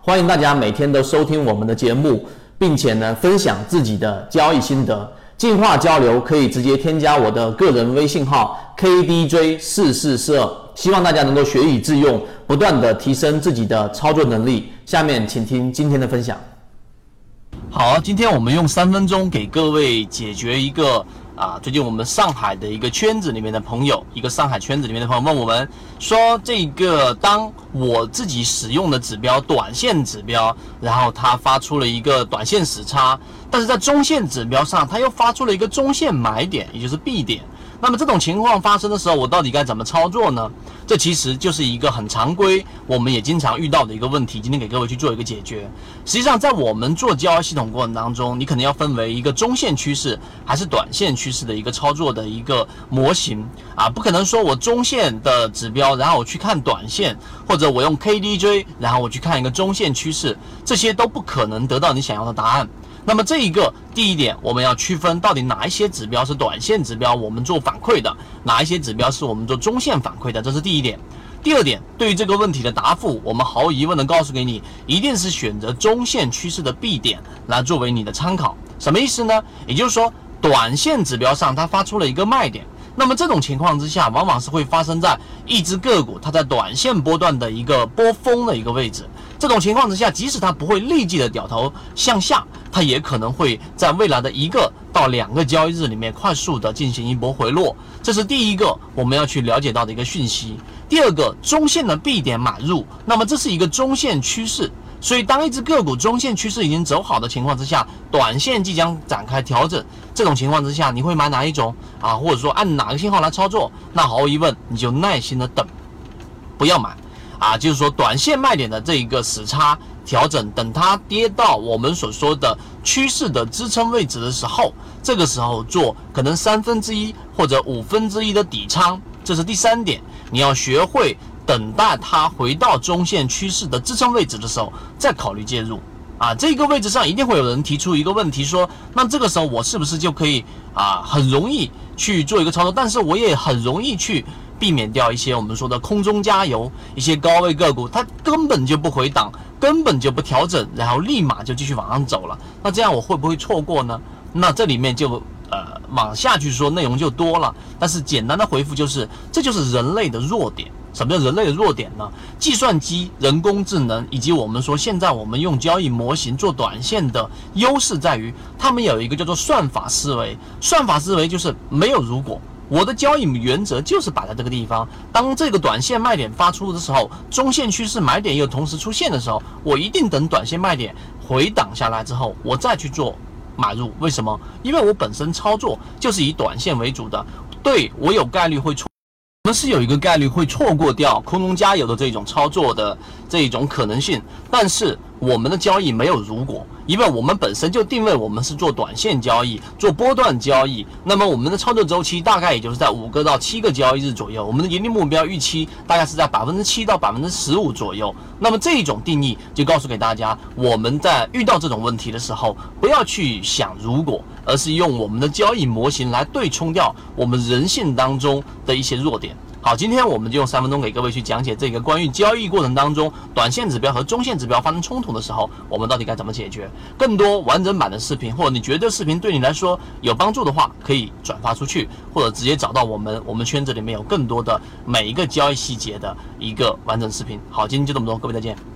欢迎大家每天都收听我们的节目，并且呢分享自己的交易心得。进化交流可以直接添加我的个人微信号 KDJ 四四四二，希望大家能够学以致用，不断的提升自己的操作能力。下面请听今天的分享。好，今天我们用三分钟给各位解决一个。啊，最近我们上海的一个圈子里面的朋友，一个上海圈子里面的朋友问我们说，这个当我自己使用的指标短线指标，然后它发出了一个短线死叉，但是在中线指标上，它又发出了一个中线买点，也就是 B 点。那么这种情况发生的时候，我到底该怎么操作呢？这其实就是一个很常规，我们也经常遇到的一个问题。今天给各位去做一个解决。实际上，在我们做交易系统过程当中，你可能要分为一个中线趋势还是短线趋势的一个操作的一个模型啊，不可能说我中线的指标，然后我去看短线，或者我用 KDJ，然后我去看一个中线趋势，这些都不可能得到你想要的答案。那么这一个第一点，我们要区分到底哪一些指标是短线指标，我们做反馈的；哪一些指标是我们做中线反馈的，这是第一点。第二点，对于这个问题的答复，我们毫无疑问的告诉给你，一定是选择中线趋势的 B 点来作为你的参考。什么意思呢？也就是说，短线指标上它发出了一个卖点，那么这种情况之下，往往是会发生在一只个股它在短线波段的一个波峰的一个位置。这种情况之下，即使它不会立即的掉头向下，它也可能会在未来的一个到两个交易日里面快速的进行一波回落。这是第一个我们要去了解到的一个讯息。第二个，中线的 B 点买入，那么这是一个中线趋势，所以当一只个股中线趋势已经走好的情况之下，短线即将展开调整，这种情况之下，你会买哪一种啊？或者说按哪个信号来操作？那毫无疑问，你就耐心的等，不要买。啊，就是说短线卖点的这一个死叉调整，等它跌到我们所说的趋势的支撑位置的时候，这个时候做可能三分之一或者五分之一的底仓，这是第三点。你要学会等待它回到中线趋势的支撑位置的时候，再考虑介入。啊，这个位置上一定会有人提出一个问题，说那这个时候我是不是就可以啊，很容易去做一个操作，但是我也很容易去。避免掉一些我们说的空中加油，一些高位个股，它根本就不回档，根本就不调整，然后立马就继续往上走了。那这样我会不会错过呢？那这里面就呃往下去说内容就多了。但是简单的回复就是，这就是人类的弱点。什么叫人类的弱点呢？计算机、人工智能以及我们说现在我们用交易模型做短线的优势在于，他们有一个叫做算法思维。算法思维就是没有如果。我的交易原则就是摆在这个地方。当这个短线卖点发出的时候，中线趋势买点又同时出现的时候，我一定等短线卖点回档下来之后，我再去做买入。为什么？因为我本身操作就是以短线为主的，对我有概率会错，我们是有一个概率会错过掉空中加油的这种操作的这种可能性，但是。我们的交易没有如果，因为我们本身就定位我们是做短线交易，做波段交易。那么我们的操作周期大概也就是在五个到七个交易日左右，我们的盈利目标预期大概是在百分之七到百分之十五左右。那么这一种定义就告诉给大家，我们在遇到这种问题的时候，不要去想如果，而是用我们的交易模型来对冲掉我们人性当中的一些弱点。好，今天我们就用三分钟给各位去讲解这个关于交易过程当中短线指标和中线指标发生冲突的时候，我们到底该怎么解决？更多完整版的视频，或者你觉得视频对你来说有帮助的话，可以转发出去，或者直接找到我们，我们圈子里面有更多的每一个交易细节的一个完整视频。好，今天就这么多，各位再见。